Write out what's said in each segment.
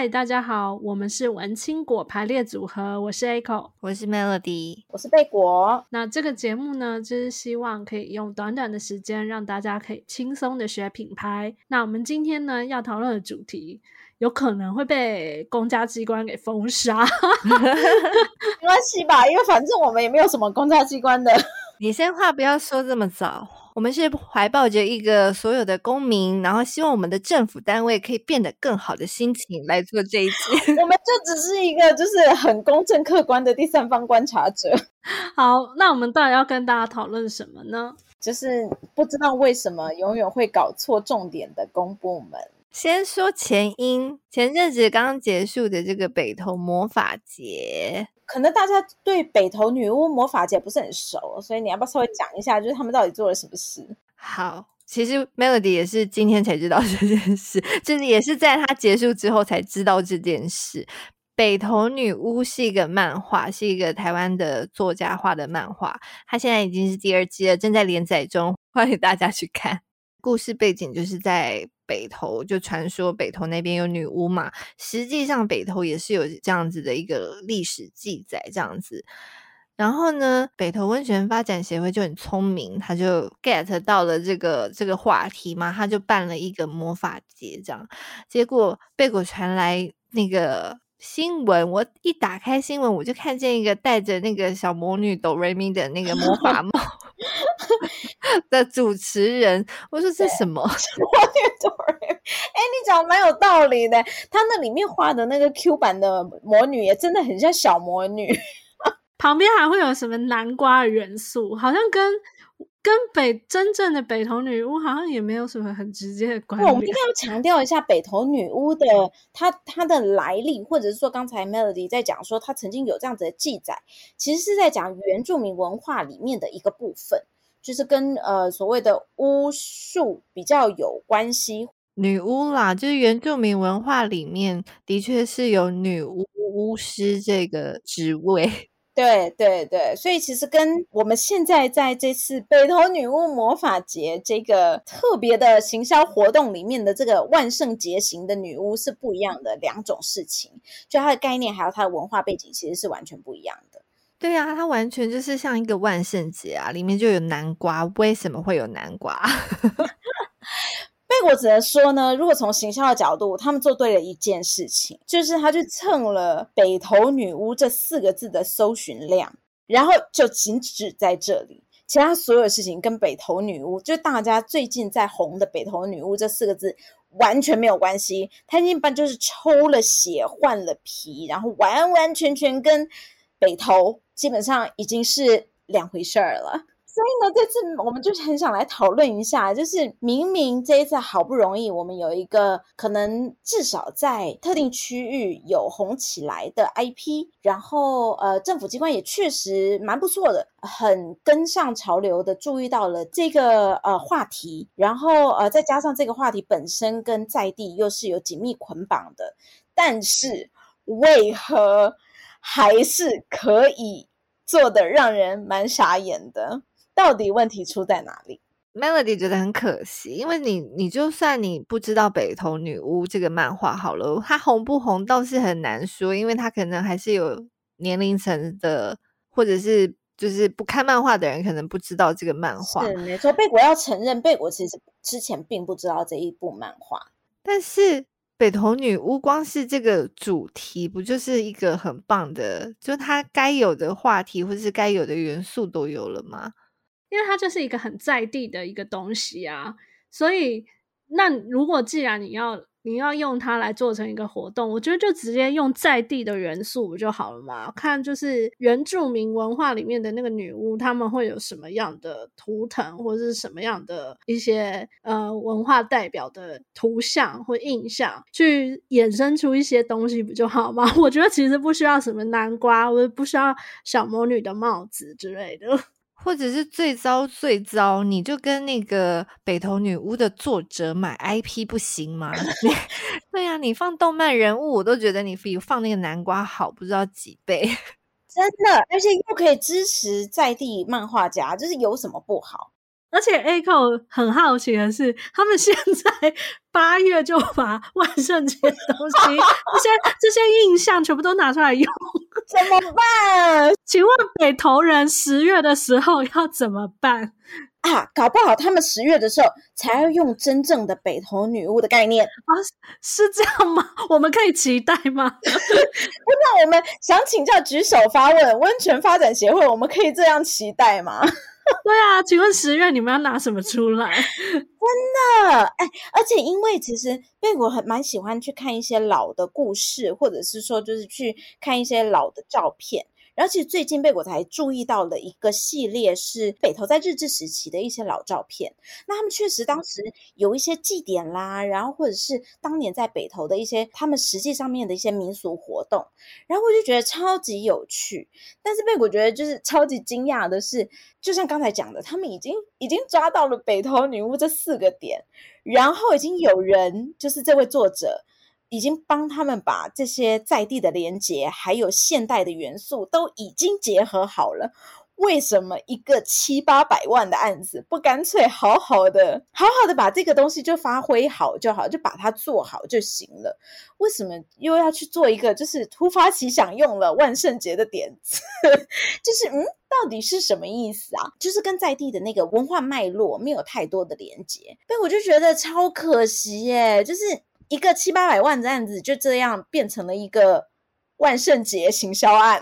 嗨，大家好，我们是文青果排列组合，我是 Echo，我是 Melody，我是贝果。那这个节目呢，就是希望可以用短短的时间，让大家可以轻松的学品牌。那我们今天呢，要讨论的主题，有可能会被公家机关给封杀，没关系吧？因为反正我们也没有什么公家机关的。你先话不要说这么早，我们是怀抱着一个所有的公民，然后希望我们的政府单位可以变得更好的心情来做这一期。我们就只是一个就是很公正客观的第三方观察者。好，那我们到底要跟大家讨论什么呢？就是不知道为什么永远会搞错重点的公部门。先说前因，前阵子刚刚结束的这个北投魔法节。可能大家对北投女巫魔法节不是很熟，所以你要不要稍微讲一下，就是他们到底做了什么事？好，其实 Melody 也是今天才知道这件事，就是也是在他结束之后才知道这件事。北投女巫是一个漫画，是一个台湾的作家画的漫画，它现在已经是第二季了，正在连载中，欢迎大家去看。故事背景就是在北投，就传说北投那边有女巫嘛。实际上北投也是有这样子的一个历史记载，这样子。然后呢，北投温泉发展协会就很聪明，他就 get 到了这个这个话题嘛，他就办了一个魔法节，这样。结果被果传来那个。新闻，我一打开新闻，我就看见一个戴着那个小魔女哆瑞咪的那个魔法帽 的主持人。我说这是什么？魔女哆瑞咪？哎，你讲蛮有道理的。他那里面画的那个 Q 版的魔女也真的很像小魔女，旁边还会有什么南瓜元素，好像跟。跟北真正的北投女巫好像也没有什么很直接的关系。我们一定要强调一下北投女巫的她她的来历，或者是说刚才 Melody 在讲说她曾经有这样子的记载，其实是在讲原住民文化里面的一个部分，就是跟呃所谓的巫术比较有关系。女巫啦，就是原住民文化里面的确是有女巫巫师这个职位。对对对，所以其实跟我们现在在这次北投女巫魔法节这个特别的行销活动里面的这个万圣节型的女巫是不一样的两种事情，就它的概念还有它的文化背景其实是完全不一样的。对啊，它完全就是像一个万圣节啊，里面就有南瓜，为什么会有南瓜？我只能说呢，如果从行销的角度，他们做对了一件事情，就是他去蹭了“北投女巫”这四个字的搜寻量，然后就仅止在这里，其他所有事情跟“北投女巫”就大家最近在红的“北投女巫”这四个字完全没有关系。他一般就是抽了血换了皮，然后完完全全跟北投基本上已经是两回事儿了。所以呢，这次我们就是很想来讨论一下，就是明明这一次好不容易，我们有一个可能至少在特定区域有红起来的 IP，然后呃，政府机关也确实蛮不错的，很跟上潮流的注意到了这个呃话题，然后呃再加上这个话题本身跟在地又是有紧密捆绑的，但是为何还是可以做得让人蛮傻眼的？到底问题出在哪里？Melody 觉得很可惜，因为你，你就算你不知道北投女巫这个漫画好了，它红不红倒是很难说，因为它可能还是有年龄层的，或者是就是不看漫画的人可能不知道这个漫画。是没错，贝果要承认，贝果其实之前并不知道这一部漫画，但是北投女巫光是这个主题，不就是一个很棒的，就它该有的话题或者是该有的元素都有了吗？因为它就是一个很在地的一个东西啊，所以那如果既然你要你要用它来做成一个活动，我觉得就直接用在地的元素不就好了嘛？看就是原住民文化里面的那个女巫，他们会有什么样的图腾，或者是什么样的一些呃文化代表的图像或印象，去衍生出一些东西不就好吗？我觉得其实不需要什么南瓜，或者不需要小魔女的帽子之类的。或者是最糟最糟，你就跟那个北投女巫的作者买 IP 不行吗？对呀、啊，你放动漫人物，我都觉得你比放那个南瓜好不知道几倍。真的，而且又可以支持在地漫画家，就是有什么不好？而且 Echo 很好奇的是，他们现在八月就把万圣节的东西，这些这些印象全部都拿出来用，怎么办？请问北投人十月的时候要怎么办？啊，搞不好他们十月的时候才要用真正的北投女巫的概念啊？是这样吗？我们可以期待吗？不 那我们想请教举手发问，温泉发展协会，我们可以这样期待吗？对啊，请问十月你们要拿什么出来？真的，哎，而且因为其实贝果很蛮喜欢去看一些老的故事，或者是说就是去看一些老的照片。而且最近贝果才注意到了一个系列，是北投在日治时期的一些老照片。那他们确实当时有一些祭典啦，然后或者是当年在北投的一些他们实际上面的一些民俗活动，然后我就觉得超级有趣。但是贝果觉得就是超级惊讶的是，就像刚才讲的，他们已经已经抓到了北投女巫这四个点，然后已经有人就是这位作者。已经帮他们把这些在地的连接，还有现代的元素都已经结合好了。为什么一个七八百万的案子，不干脆好好的、好好的把这个东西就发挥好就好，就把它做好就行了？为什么又要去做一个就是突发奇想用了万圣节的点子？就是嗯，到底是什么意思啊？就是跟在地的那个文化脉络没有太多的连接，但我就觉得超可惜耶，就是。一个七八百万的案子就这样变成了一个万圣节行销案，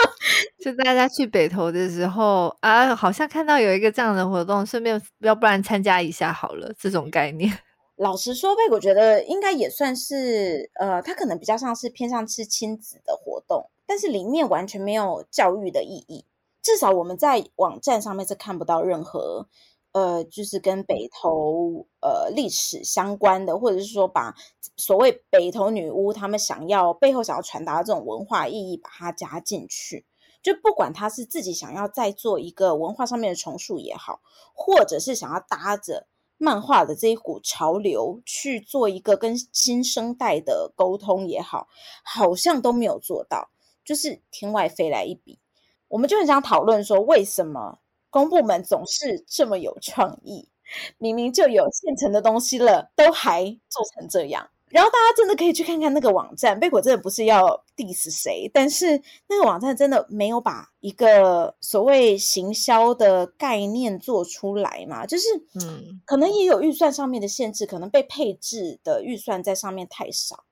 就大家去北投的时候啊，好像看到有一个这样的活动，顺便要不然参加一下好了，这种概念。老实说，贝我觉得应该也算是，呃，它可能比较像是偏向是亲子的活动，但是里面完全没有教育的意义，至少我们在网站上面是看不到任何。呃，就是跟北投呃历史相关的，或者是说把所谓北投女巫他们想要背后想要传达的这种文化意义，把它加进去。就不管他是自己想要再做一个文化上面的重塑也好，或者是想要搭着漫画的这一股潮流去做一个跟新生代的沟通也好，好像都没有做到，就是天外飞来一笔。我们就很想讨论说，为什么？公部门总是这么有创意，明明就有现成的东西了，都还做成这样。然后大家真的可以去看看那个网站，贝果真的不是要 diss 谁，但是那个网站真的没有把一个所谓行销的概念做出来嘛？就是，嗯，可能也有预算上面的限制，可能被配置的预算在上面太少，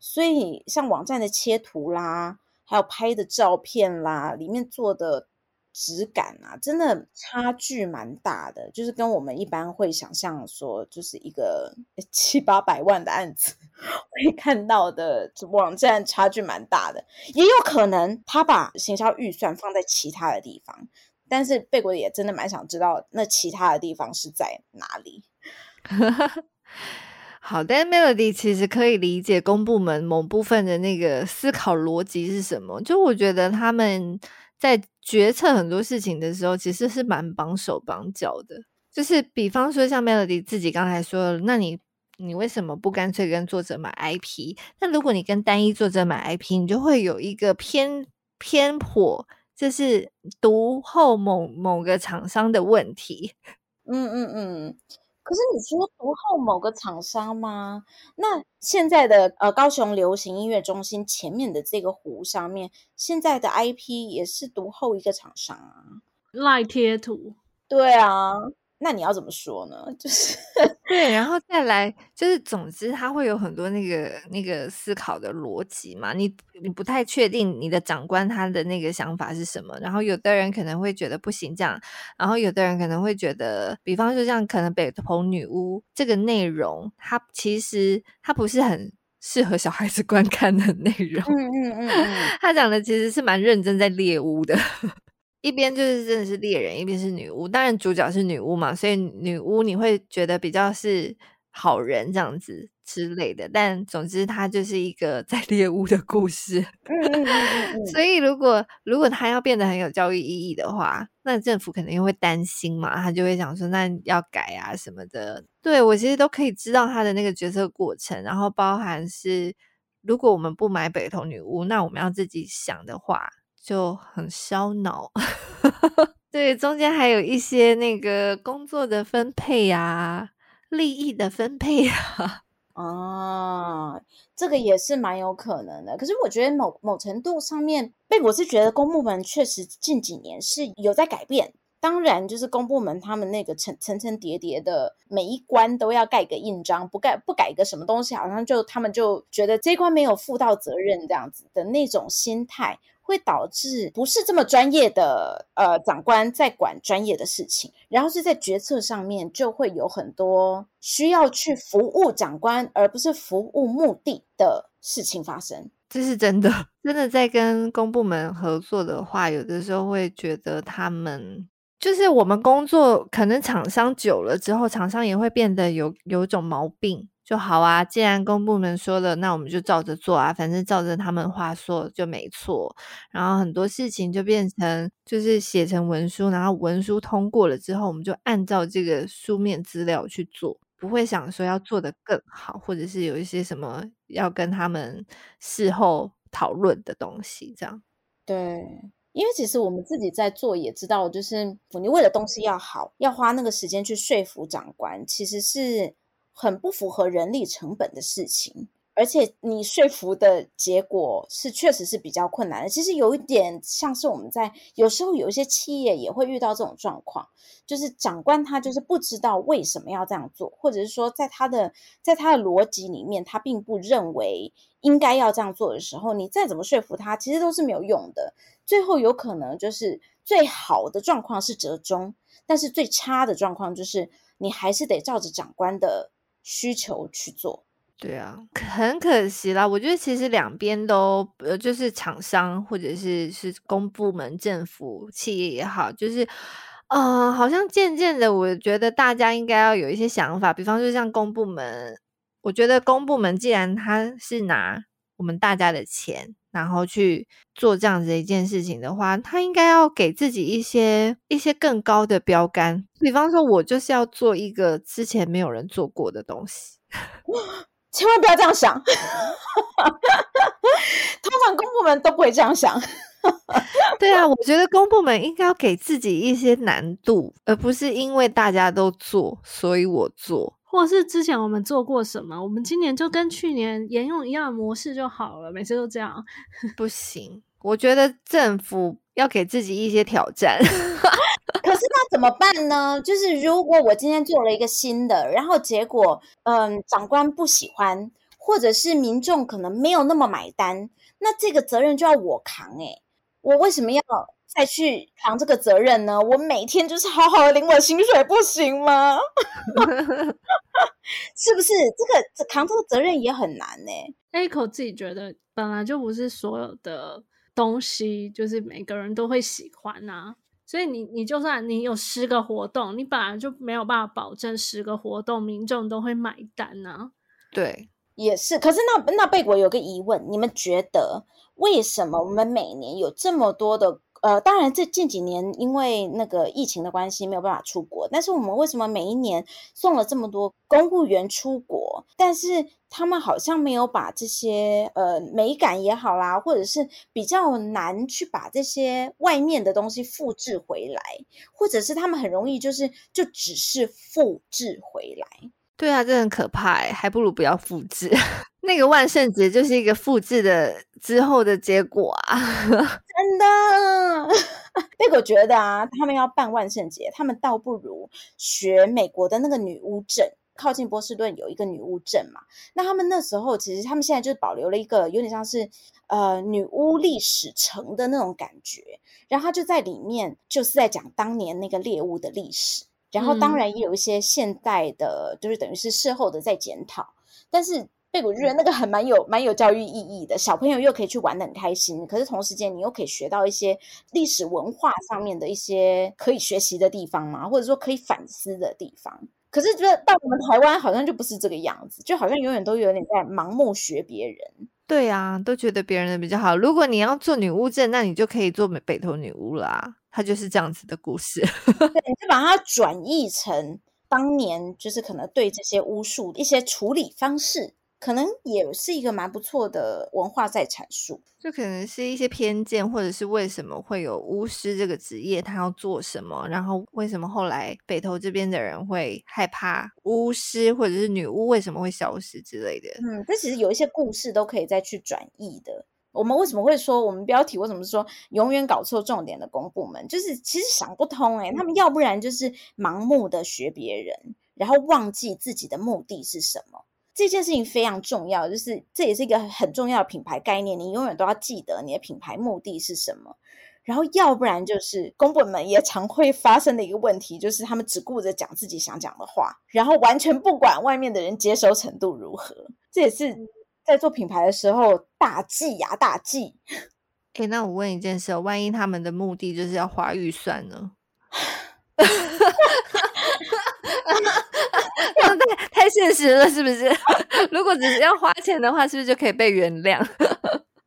所以像网站的切图啦，还有拍的照片啦，里面做的。质感啊，真的差距蛮大的，就是跟我们一般会想象说，就是一个七八百万的案子 会看到的网站差距蛮大的，也有可能他把行销预算放在其他的地方，但是贝果也真的蛮想知道那其他的地方是在哪里。好，但 Melody 其实可以理解公部门某部分的那个思考逻辑是什么，就我觉得他们。在决策很多事情的时候，其实是蛮绑手绑脚的。就是比方说，像 Melody 自己刚才说的，那你你为什么不干脆跟作者买 IP？那如果你跟单一作者买 IP，你就会有一个偏偏颇，就是独后某某个厂商的问题。嗯嗯嗯。可是你说独后某个厂商吗？那现在的呃高雄流行音乐中心前面的这个湖上面，现在的 IP 也是独后一个厂商啊，赖贴图。对啊。那你要怎么说呢？就是对，然后再来就是，总之他会有很多那个那个思考的逻辑嘛。你你不太确定你的长官他的那个想法是什么，然后有的人可能会觉得不行这样，然后有的人可能会觉得，比方说像可能北投女巫这个内容，它其实它不是很适合小孩子观看的内容。嗯嗯嗯嗯，他讲的其实是蛮认真在猎巫的。一边就是真的是猎人，一边是女巫。当然主角是女巫嘛，所以女巫你会觉得比较是好人这样子之类的。但总之，它就是一个 在猎巫的故事。所以如果如果它要变得很有教育意义的话，那政府肯定会担心嘛，他就会想说那要改啊什么的。对，我其实都可以知道他的那个角色过程，然后包含是如果我们不买北投女巫，那我们要自己想的话。就很烧脑，对，中间还有一些那个工作的分配呀、啊，利益的分配啊。啊，这个也是蛮有可能的。可是我觉得某某程度上面，被我是觉得公部门确实近几年是有在改变。当然，就是公部门他们那个层层层叠叠的每一关都要盖个印章，不盖不改个什么东西，好像就他们就觉得这一关没有负到责任这样子的那种心态。会导致不是这么专业的呃长官在管专业的事情，然后是在决策上面就会有很多需要去服务长官，而不是服务目的的事情发生。这是真的，真的在跟公部门合作的话，有的时候会觉得他们就是我们工作，可能厂商久了之后，厂商也会变得有有一种毛病。就好啊，既然公部门说了，那我们就照着做啊，反正照着他们话说就没错。然后很多事情就变成就是写成文书，然后文书通过了之后，我们就按照这个书面资料去做，不会想说要做得更好，或者是有一些什么要跟他们事后讨论的东西，这样。对，因为其实我们自己在做也知道，就是你为了东西要好，要花那个时间去说服长官，其实是。很不符合人力成本的事情，而且你说服的结果是确实是比较困难的。其实有一点像是我们在有时候有一些企业也会遇到这种状况，就是长官他就是不知道为什么要这样做，或者是说在他的在他的逻辑里面，他并不认为应该要这样做的时候，你再怎么说服他，其实都是没有用的。最后有可能就是最好的状况是折中，但是最差的状况就是你还是得照着长官的。需求去做，对啊，很可惜啦。我觉得其实两边都呃，就是厂商或者是是公部门、政府、企业也好，就是呃，好像渐渐的，我觉得大家应该要有一些想法。比方说像公部门，我觉得公部门既然他是拿我们大家的钱，然后去做这样子的一件事情的话，他应该要给自己一些一些更高的标杆。比方说，我就是要做一个之前没有人做过的东西，千万不要这样想。通常公部门都不会这样想。对啊，我觉得公部门应该要给自己一些难度，而不是因为大家都做，所以我做。或是之前我们做过什么，我们今年就跟去年沿用一样的模式就好了。每次都这样，不行。我觉得政府要给自己一些挑战。可是那怎么办呢？就是如果我今天做了一个新的，然后结果嗯，长官不喜欢，或者是民众可能没有那么买单，那这个责任就要我扛诶。我为什么要？再去扛这个责任呢？我每天就是好好的领我薪水，不行吗？是不是？这个扛这个责任也很难呢。Aiko 自己觉得，本来就不是所有的东西，就是每个人都会喜欢啊。所以你你就算你有十个活动，你本来就没有办法保证十个活动民众都会买单啊。对，也是。可是那那贝果有个疑问，你们觉得为什么我们每年有这么多的？呃，当然，这近几年因为那个疫情的关系，没有办法出国。但是我们为什么每一年送了这么多公务员出国？但是他们好像没有把这些呃美感也好啦，或者是比较难去把这些外面的东西复制回来，或者是他们很容易就是就只是复制回来。对啊，这很可怕哎，还不如不要复制。那个万圣节就是一个复制的之后的结果啊！真的，贝果觉得啊，他们要办万圣节，他们倒不如学美国的那个女巫镇，靠近波士顿有一个女巫镇嘛。那他们那时候其实他们现在就是保留了一个有点像是呃女巫历史城的那种感觉，然后他就在里面就是在讲当年那个猎物的历史。然后当然也有一些现代的，嗯、就是等于是事后的在检讨。但是贝果觉得那个很蛮有蛮有教育意义的，小朋友又可以去玩的很开心。可是同时间你又可以学到一些历史文化上面的一些可以学习的地方嘛，或者说可以反思的地方。可是觉得到我们台湾好像就不是这个样子，就好像永远都有点在盲目学别人。对啊，都觉得别人的比较好。如果你要做女巫镇，那你就可以做北投女巫啦。它就是这样子的故事。对，你就把它转译成当年就是可能对这些巫术一些处理方式可能也是一个蛮不错的文化在阐述。就可能是一些偏见，或者是为什么会有巫师这个职业，他要做什么，然后为什么后来北投这边的人会害怕巫师或者是女巫为什么会消失之类的。嗯，这其实有一些故事都可以再去转译的。我们为什么会说我们标题为什么说永远搞错重点的公部门？就是其实想不通诶，他们要不然就是盲目的学别人，然后忘记自己的目的是什么。这件事情非常重要，就是这也是一个很重要的品牌概念，你永远都要记得你的品牌目的是什么。然后要不然就是公本们也常会发生的一个问题，就是他们只顾着讲自己想讲的话，然后完全不管外面的人接收程度如何。这也是。在做品牌的时候，大忌呀，大忌！哎，那我问一件事，万一他们的目的就是要花预算呢？太太现实了，是不是？如果只是要花钱的话，是不是就可以被原谅？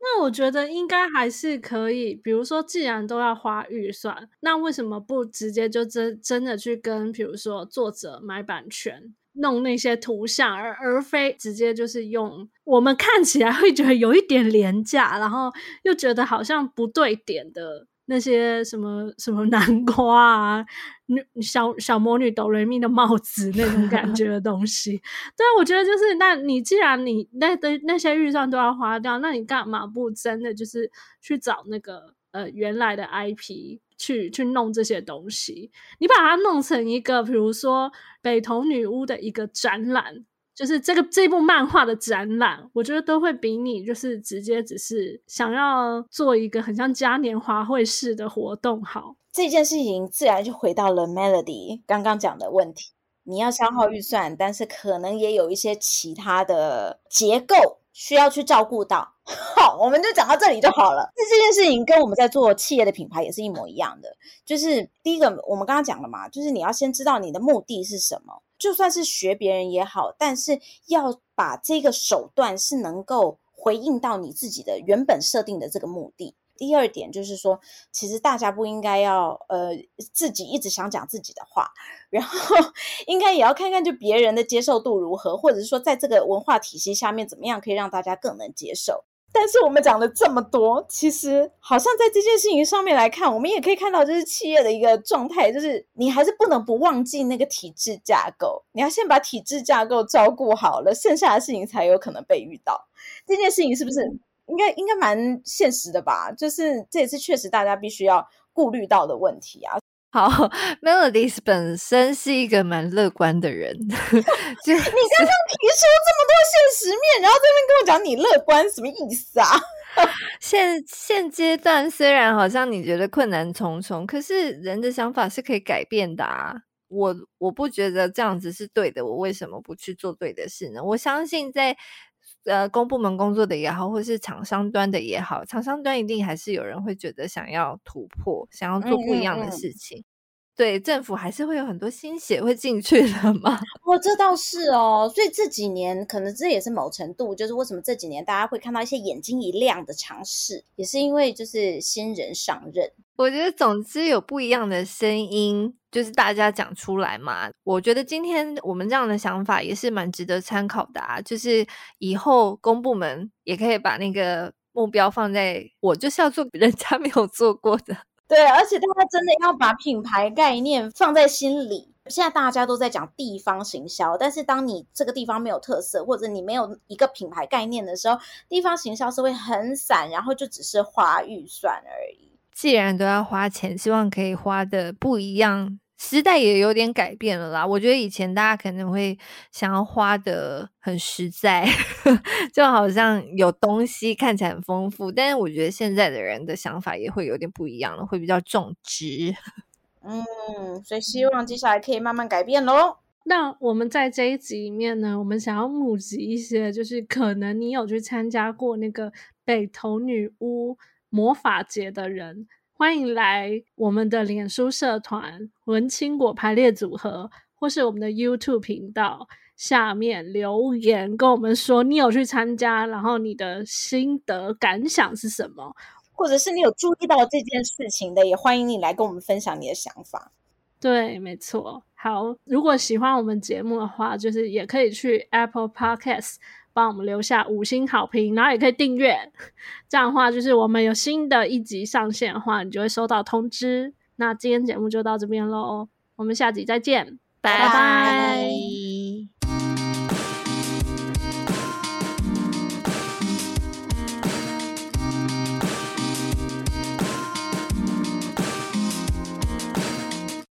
那我觉得应该还是可以。比如说，既然都要花预算，那为什么不直接就真真的去跟，比如说作者买版权？弄那些图像，而而非直接就是用我们看起来会觉得有一点廉价，然后又觉得好像不对点的那些什么什么南瓜啊，女小小魔女哆瑞咪的帽子那种感觉的东西。对，我觉得就是，那你既然你那的那些预算都要花掉，那你干嘛不真的就是去找那个呃原来的 IP？去去弄这些东西，你把它弄成一个，比如说北投女巫的一个展览，就是这个这部漫画的展览，我觉得都会比你就是直接只是想要做一个很像嘉年华会式的活动好。这件事情自然就回到了 Melody 刚刚讲的问题，你要消耗预算，但是可能也有一些其他的结构。需要去照顾到，好，我们就讲到这里就好了。那这件事情跟我们在做企业的品牌也是一模一样的，就是第一个，我们刚刚讲了嘛，就是你要先知道你的目的是什么，就算是学别人也好，但是要把这个手段是能够回应到你自己的原本设定的这个目的。第二点就是说，其实大家不应该要呃自己一直想讲自己的话，然后 应该也要看看就别人的接受度如何，或者是说在这个文化体系下面怎么样可以让大家更能接受。但是我们讲了这么多，其实好像在这件事情上面来看，我们也可以看到，就是企业的一个状态，就是你还是不能不忘记那个体制架构，你要先把体制架构照顾好了，剩下的事情才有可能被遇到。这件事情是不是？应该应该蛮现实的吧，就是这也是确实大家必须要顾虑到的问题啊。好，Melodies 本身是一个蛮乐观的人，就你刚刚提出这么多现实面，然后这边跟我讲你乐观，什么意思啊？现现阶段虽然好像你觉得困难重重，可是人的想法是可以改变的啊。我我不觉得这样子是对的，我为什么不去做对的事呢？我相信在。呃，公部门工作的也好，或是厂商端的也好，厂商端一定还是有人会觉得想要突破，想要做不一样的事情。嗯嗯嗯。对，政府还是会有很多心血会进去的嘛。哦，这倒是哦。所以这几年，可能这也是某程度，就是为什么这几年大家会看到一些眼睛一亮的尝试，也是因为就是新人上任。我觉得，总之有不一样的声音。就是大家讲出来嘛，我觉得今天我们这样的想法也是蛮值得参考的啊。就是以后公部门也可以把那个目标放在我就是要做人家没有做过的。对，而且大家真的要把品牌概念放在心里。现在大家都在讲地方行销，但是当你这个地方没有特色，或者你没有一个品牌概念的时候，地方行销是会很散，然后就只是花预算而已。既然都要花钱，希望可以花的不一样。时代也有点改变了啦，我觉得以前大家可能会想要花的很实在，就好像有东西看起来很丰富，但是我觉得现在的人的想法也会有点不一样了，会比较重质。嗯，所以希望接下来可以慢慢改变喽。那我们在这一集里面呢，我们想要募集一些，就是可能你有去参加过那个北投女巫魔法节的人。欢迎来我们的脸书社团“文青果排列组合”，或是我们的 YouTube 频道下面留言，跟我们说你有去参加，然后你的心得感想是什么，或者是你有注意到这件事情的，也欢迎你来跟我们分享你的想法。对，没错。好，如果喜欢我们节目的话，就是也可以去 Apple Podcast 帮我们留下五星好评，然后也可以订阅。这样的话，就是我们有新的一集上线的话，你就会收到通知。那今天节目就到这边喽，我们下集再见，拜拜。